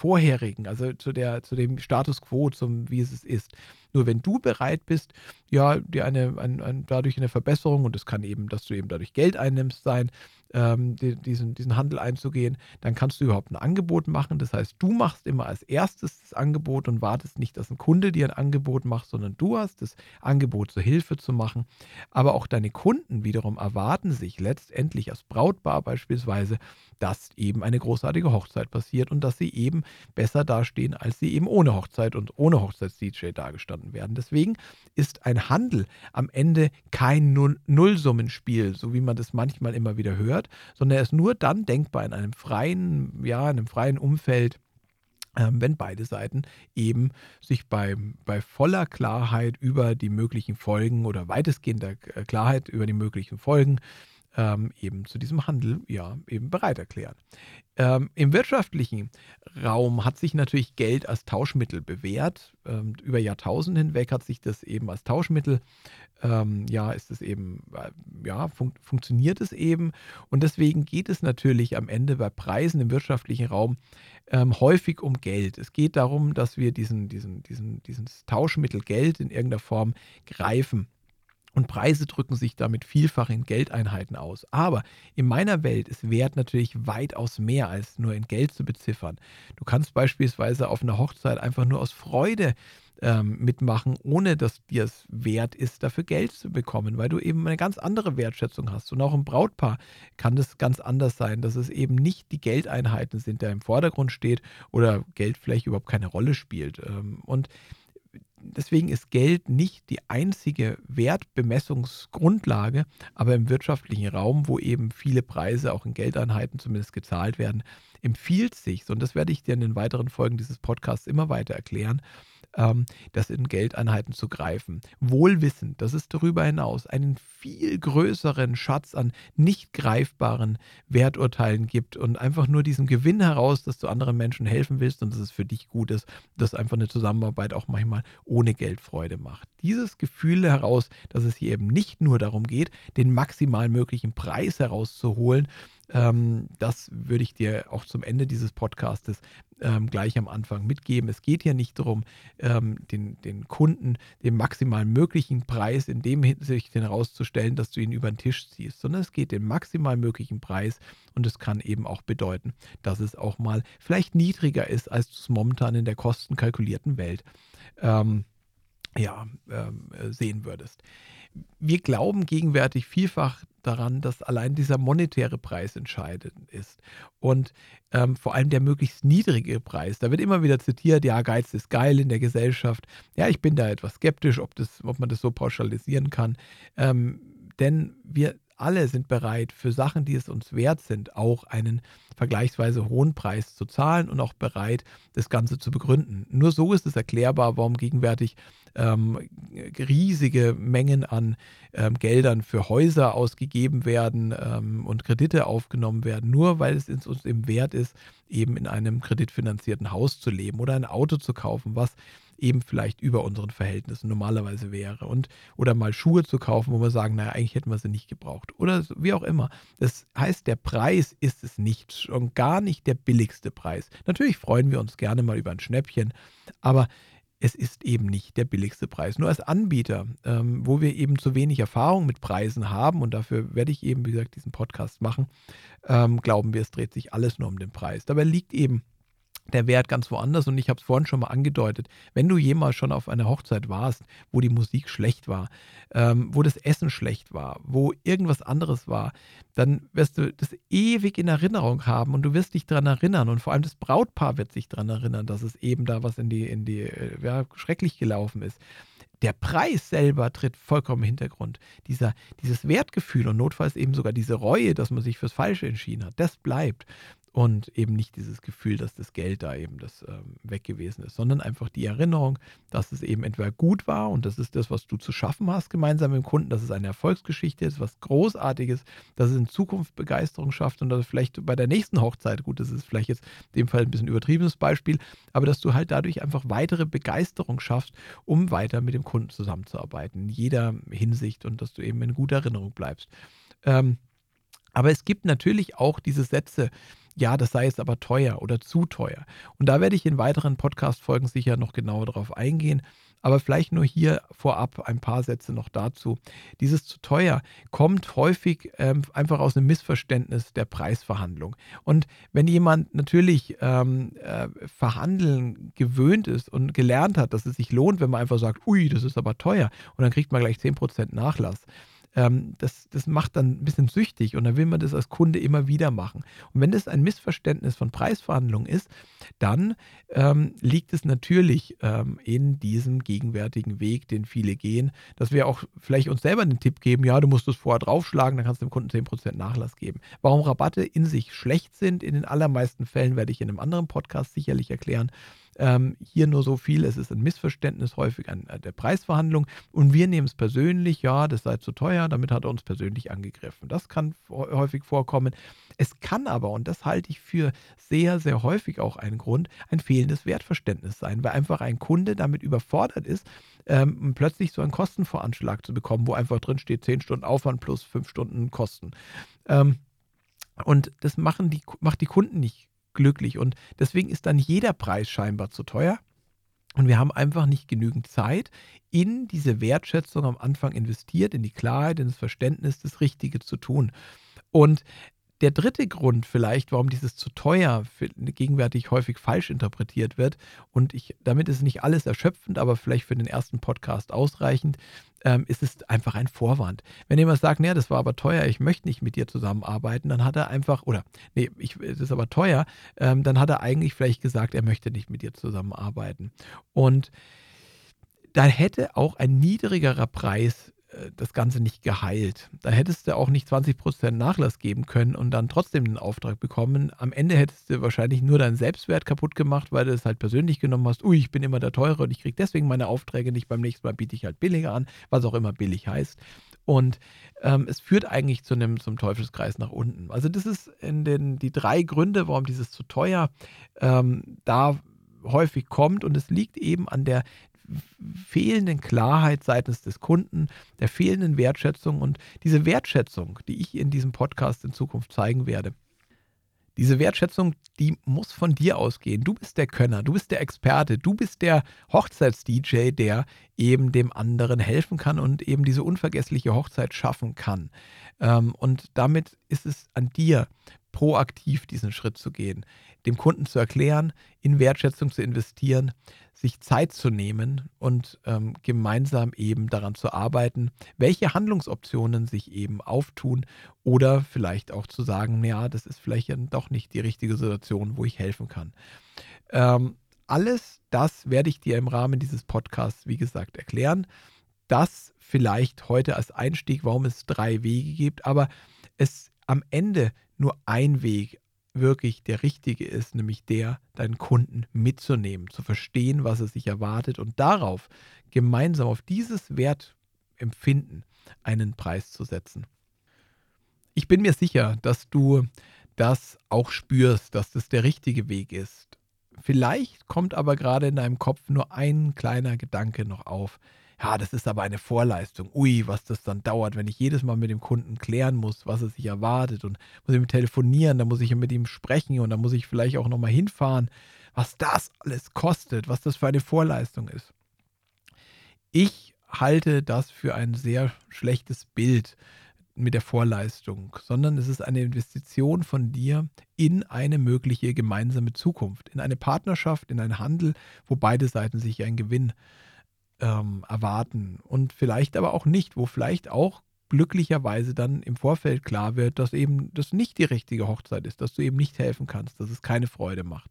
vorherigen, also zu, der, zu dem Status quo, zum, wie es ist. Nur wenn du bereit bist, ja, dir eine, ein, ein, dadurch eine Verbesserung, und es kann eben, dass du eben dadurch Geld einnimmst, sein, ähm, die, diesen, diesen Handel einzugehen, dann kannst du überhaupt ein Angebot machen. Das heißt, du machst immer als erstes das Angebot und wartest nicht, dass ein Kunde dir ein Angebot macht, sondern du hast das Angebot zur Hilfe zu machen. Aber auch deine Kunden wiederum erwarten sich letztendlich als Brautpaar beispielsweise, dass eben eine großartige Hochzeit passiert und dass sie eben besser dastehen, als sie eben ohne Hochzeit und ohne Hochzeits-DJ dargestanden werden. Deswegen ist ein Handel am Ende kein Nullsummenspiel, so wie man das manchmal immer wieder hört gehört, sondern er ist nur dann denkbar in einem freien, ja, in einem freien Umfeld, ähm, wenn beide Seiten eben sich bei, bei voller Klarheit über die möglichen Folgen oder weitestgehender Klarheit über die möglichen Folgen ähm, eben zu diesem Handel ja eben bereit erklären. Ähm, Im wirtschaftlichen Raum hat sich natürlich Geld als Tauschmittel bewährt. Ähm, über Jahrtausende hinweg hat sich das eben als Tauschmittel, ähm, ja, ist es eben, äh, ja, fun funktioniert es eben. Und deswegen geht es natürlich am Ende bei Preisen im wirtschaftlichen Raum ähm, häufig um Geld. Es geht darum, dass wir diesen, diesen, diesen, dieses Tauschmittel Geld in irgendeiner Form greifen. Und Preise drücken sich damit vielfach in Geldeinheiten aus. Aber in meiner Welt ist Wert natürlich weitaus mehr als nur in Geld zu beziffern. Du kannst beispielsweise auf einer Hochzeit einfach nur aus Freude ähm, mitmachen, ohne dass dir es wert ist, dafür Geld zu bekommen, weil du eben eine ganz andere Wertschätzung hast. Und auch im Brautpaar kann das ganz anders sein, dass es eben nicht die Geldeinheiten sind, der im Vordergrund steht oder Geld vielleicht überhaupt keine Rolle spielt. Ähm, und deswegen ist Geld nicht die einzige Wertbemessungsgrundlage, aber im wirtschaftlichen Raum, wo eben viele Preise auch in Geldeinheiten zumindest gezahlt werden, empfiehlt sich, und das werde ich dir in den weiteren Folgen dieses Podcasts immer weiter erklären, ähm, das in Geldeinheiten zu greifen. Wohlwissend, dass es darüber hinaus einen viel größeren Schatz an nicht greifbaren Werturteilen gibt und einfach nur diesen Gewinn heraus, dass du anderen Menschen helfen willst und dass es für dich gut ist, dass einfach eine Zusammenarbeit auch manchmal ohne Geld Freude macht. Dieses Gefühl heraus, dass es hier eben nicht nur darum geht, den maximal möglichen Preis herauszuholen, ähm, das würde ich dir auch zum Ende dieses Podcastes ähm, gleich am Anfang mitgeben. Es geht hier nicht darum, ähm, den, den Kunden den maximal möglichen Preis in dem Hinsicht herauszustellen, dass du ihn über den Tisch ziehst, sondern es geht den maximal möglichen Preis und es kann eben auch bedeuten, dass es auch mal vielleicht niedriger ist, als du es momentan in der kostenkalkulierten Welt ähm, ja, ähm, äh, sehen würdest. Wir glauben gegenwärtig vielfach daran, dass allein dieser monetäre Preis entscheidend ist. Und ähm, vor allem der möglichst niedrige Preis. Da wird immer wieder zitiert, ja, Geiz ist geil in der Gesellschaft. Ja, ich bin da etwas skeptisch, ob, das, ob man das so pauschalisieren kann. Ähm, denn wir alle sind bereit, für Sachen, die es uns wert sind, auch einen vergleichsweise hohen Preis zu zahlen und auch bereit, das Ganze zu begründen. Nur so ist es erklärbar, warum gegenwärtig ähm, riesige Mengen an ähm, Geldern für Häuser ausgegeben werden ähm, und Kredite aufgenommen werden, nur weil es uns eben wert ist, eben in einem kreditfinanzierten Haus zu leben oder ein Auto zu kaufen, was eben vielleicht über unseren Verhältnissen normalerweise wäre. Und, oder mal Schuhe zu kaufen, wo wir sagen, naja, eigentlich hätten wir sie nicht gebraucht. Oder wie auch immer. Das heißt, der Preis ist es nicht. Schon gar nicht der billigste Preis. Natürlich freuen wir uns gerne mal über ein Schnäppchen, aber es ist eben nicht der billigste Preis. Nur als Anbieter, ähm, wo wir eben zu wenig Erfahrung mit Preisen haben, und dafür werde ich eben, wie gesagt, diesen Podcast machen, ähm, glauben wir, es dreht sich alles nur um den Preis. Dabei liegt eben der Wert ganz woanders. Und ich habe es vorhin schon mal angedeutet, wenn du jemals schon auf einer Hochzeit warst, wo die Musik schlecht war, ähm, wo das Essen schlecht war, wo irgendwas anderes war, dann wirst du das ewig in Erinnerung haben und du wirst dich daran erinnern. Und vor allem das Brautpaar wird sich daran erinnern, dass es eben da was in die, in die, äh, ja, schrecklich gelaufen ist. Der Preis selber tritt vollkommen im Hintergrund. Dieser, dieses Wertgefühl und notfalls eben sogar diese Reue, dass man sich fürs Falsche entschieden hat, das bleibt und eben nicht dieses Gefühl, dass das Geld da eben das ähm, weg gewesen ist, sondern einfach die Erinnerung, dass es eben entweder gut war und das ist das, was du zu schaffen hast gemeinsam mit dem Kunden, dass es eine Erfolgsgeschichte ist, was Großartiges, dass es in Zukunft Begeisterung schafft und dass vielleicht bei der nächsten Hochzeit, gut, das ist vielleicht jetzt in dem Fall ein bisschen übertriebenes Beispiel, aber dass du halt dadurch einfach weitere Begeisterung schaffst, um weiter mit dem Kunden zusammenzuarbeiten, in jeder Hinsicht und dass du eben in guter Erinnerung bleibst. Ähm, aber es gibt natürlich auch diese Sätze, ja, das sei jetzt aber teuer oder zu teuer. Und da werde ich in weiteren Podcast-Folgen sicher noch genauer darauf eingehen. Aber vielleicht nur hier vorab ein paar Sätze noch dazu. Dieses zu teuer kommt häufig ähm, einfach aus einem Missverständnis der Preisverhandlung. Und wenn jemand natürlich ähm, äh, verhandeln gewöhnt ist und gelernt hat, dass es sich lohnt, wenn man einfach sagt, ui, das ist aber teuer, und dann kriegt man gleich 10% Nachlass, ähm, das, das macht dann ein bisschen süchtig und dann will man das als Kunde immer wieder machen. Und wenn das ein Missverständnis von Preisverhandlungen ist, dann ähm, liegt es natürlich ähm, in diesem gegenwärtigen Weg, den viele gehen, dass wir auch vielleicht uns selber den Tipp geben, ja, du musst es vorher draufschlagen, dann kannst du dem Kunden 10% Nachlass geben. Warum Rabatte in sich schlecht sind, in den allermeisten Fällen werde ich in einem anderen Podcast sicherlich erklären. Ähm, hier nur so viel, es ist ein Missverständnis häufig an äh, der Preisverhandlung und wir nehmen es persönlich, ja, das sei zu teuer, damit hat er uns persönlich angegriffen. Das kann häufig vorkommen. Es kann aber, und das halte ich für sehr, sehr häufig auch einen Grund, ein fehlendes Wertverständnis sein, weil einfach ein Kunde damit überfordert ist, ähm, plötzlich so einen Kostenvoranschlag zu bekommen, wo einfach drin steht 10 Stunden Aufwand plus 5 Stunden Kosten. Ähm, und das machen die, macht die Kunden nicht glücklich. Und deswegen ist dann jeder Preis scheinbar zu teuer. Und wir haben einfach nicht genügend Zeit in diese Wertschätzung am Anfang investiert, in die Klarheit, in das Verständnis, das Richtige zu tun. Und der dritte Grund vielleicht, warum dieses zu teuer gegenwärtig häufig falsch interpretiert wird, und ich, damit ist nicht alles erschöpfend, aber vielleicht für den ersten Podcast ausreichend, ähm, ist es einfach ein Vorwand. Wenn jemand sagt, nee, das war aber teuer, ich möchte nicht mit dir zusammenarbeiten, dann hat er einfach, oder nee, ich, das ist aber teuer, ähm, dann hat er eigentlich vielleicht gesagt, er möchte nicht mit dir zusammenarbeiten. Und da hätte auch ein niedrigerer Preis das Ganze nicht geheilt. Da hättest du auch nicht 20% Nachlass geben können und dann trotzdem den Auftrag bekommen. Am Ende hättest du wahrscheinlich nur deinen Selbstwert kaputt gemacht, weil du es halt persönlich genommen hast. Ui, ich bin immer der Teure und ich kriege deswegen meine Aufträge nicht. Beim nächsten Mal biete ich halt billiger an, was auch immer billig heißt. Und ähm, es führt eigentlich zu einem zum Teufelskreis nach unten. Also das ist in den die drei Gründe, warum dieses zu teuer ähm, da häufig kommt und es liegt eben an der fehlenden Klarheit seitens des Kunden, der fehlenden Wertschätzung und diese Wertschätzung, die ich in diesem Podcast in Zukunft zeigen werde. Diese Wertschätzung, die muss von dir ausgehen. Du bist der Könner, du bist der Experte, du bist der Hochzeits-DJ, der eben dem anderen helfen kann und eben diese unvergessliche Hochzeit schaffen kann. Ähm, und damit ist es an dir, proaktiv diesen Schritt zu gehen, dem Kunden zu erklären, in Wertschätzung zu investieren, sich Zeit zu nehmen und ähm, gemeinsam eben daran zu arbeiten, welche Handlungsoptionen sich eben auftun oder vielleicht auch zu sagen, ja, das ist vielleicht doch nicht die richtige Situation, wo ich helfen kann. Ähm, alles das werde ich dir im Rahmen dieses Podcasts, wie gesagt, erklären. Das vielleicht heute als Einstieg, warum es drei Wege gibt, aber es am Ende nur ein Weg wirklich der richtige ist, nämlich der, deinen Kunden mitzunehmen, zu verstehen, was er sich erwartet und darauf gemeinsam auf dieses Wertempfinden einen Preis zu setzen. Ich bin mir sicher, dass du das auch spürst, dass das der richtige Weg ist. Vielleicht kommt aber gerade in deinem Kopf nur ein kleiner Gedanke noch auf, ja, das ist aber eine Vorleistung. Ui, was das dann dauert, wenn ich jedes Mal mit dem Kunden klären muss, was er sich erwartet und muss ihm telefonieren, dann muss ich mit ihm sprechen und dann muss ich vielleicht auch nochmal hinfahren, was das alles kostet, was das für eine Vorleistung ist. Ich halte das für ein sehr schlechtes Bild mit der Vorleistung, sondern es ist eine Investition von dir in eine mögliche gemeinsame Zukunft, in eine Partnerschaft, in einen Handel, wo beide Seiten sich einen Gewinn ähm, erwarten und vielleicht aber auch nicht, wo vielleicht auch glücklicherweise dann im Vorfeld klar wird, dass eben das nicht die richtige Hochzeit ist, dass du eben nicht helfen kannst, dass es keine Freude macht.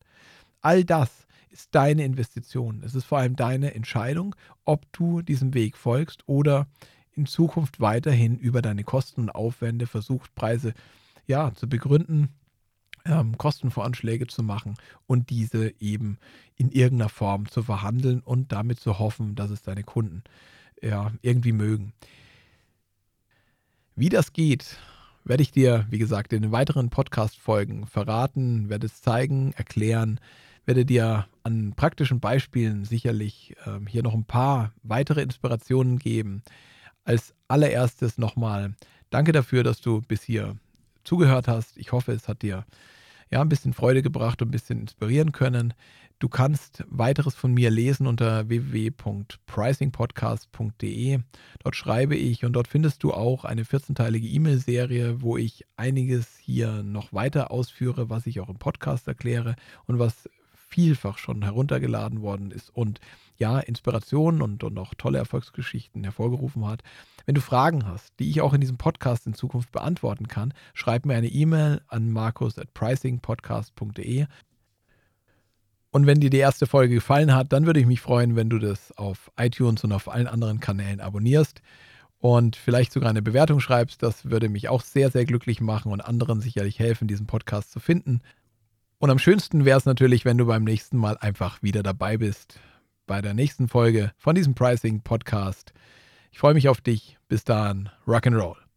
All das ist deine Investition. Es ist vor allem deine Entscheidung, ob du diesem Weg folgst oder in Zukunft weiterhin über deine Kosten und Aufwände versuchst, Preise ja, zu begründen, ähm, Kostenvoranschläge zu machen und diese eben in irgendeiner Form zu verhandeln und damit zu hoffen, dass es deine Kunden ja, irgendwie mögen. Wie das geht, werde ich dir, wie gesagt, in den weiteren Podcast-Folgen verraten, werde es zeigen, erklären, werde dir an praktischen Beispielen sicherlich ähm, hier noch ein paar weitere Inspirationen geben. Als allererstes nochmal danke dafür, dass du bis hier zugehört hast. Ich hoffe, es hat dir ja, ein bisschen Freude gebracht und ein bisschen inspirieren können. Du kannst weiteres von mir lesen unter www.pricingpodcast.de. Dort schreibe ich und dort findest du auch eine 14-teilige E-Mail-Serie, wo ich einiges hier noch weiter ausführe, was ich auch im Podcast erkläre und was vielfach schon heruntergeladen worden ist und ja, Inspirationen und, und auch tolle Erfolgsgeschichten hervorgerufen hat. Wenn du Fragen hast, die ich auch in diesem Podcast in Zukunft beantworten kann, schreib mir eine E-Mail an markus at pricingpodcast.de. Und wenn dir die erste Folge gefallen hat, dann würde ich mich freuen, wenn du das auf iTunes und auf allen anderen Kanälen abonnierst und vielleicht sogar eine Bewertung schreibst. Das würde mich auch sehr, sehr glücklich machen und anderen sicherlich helfen, diesen Podcast zu finden. Und am schönsten wäre es natürlich, wenn du beim nächsten Mal einfach wieder dabei bist. Bei der nächsten Folge von diesem Pricing Podcast. Ich freue mich auf dich. Bis dann. Rock'n'Roll.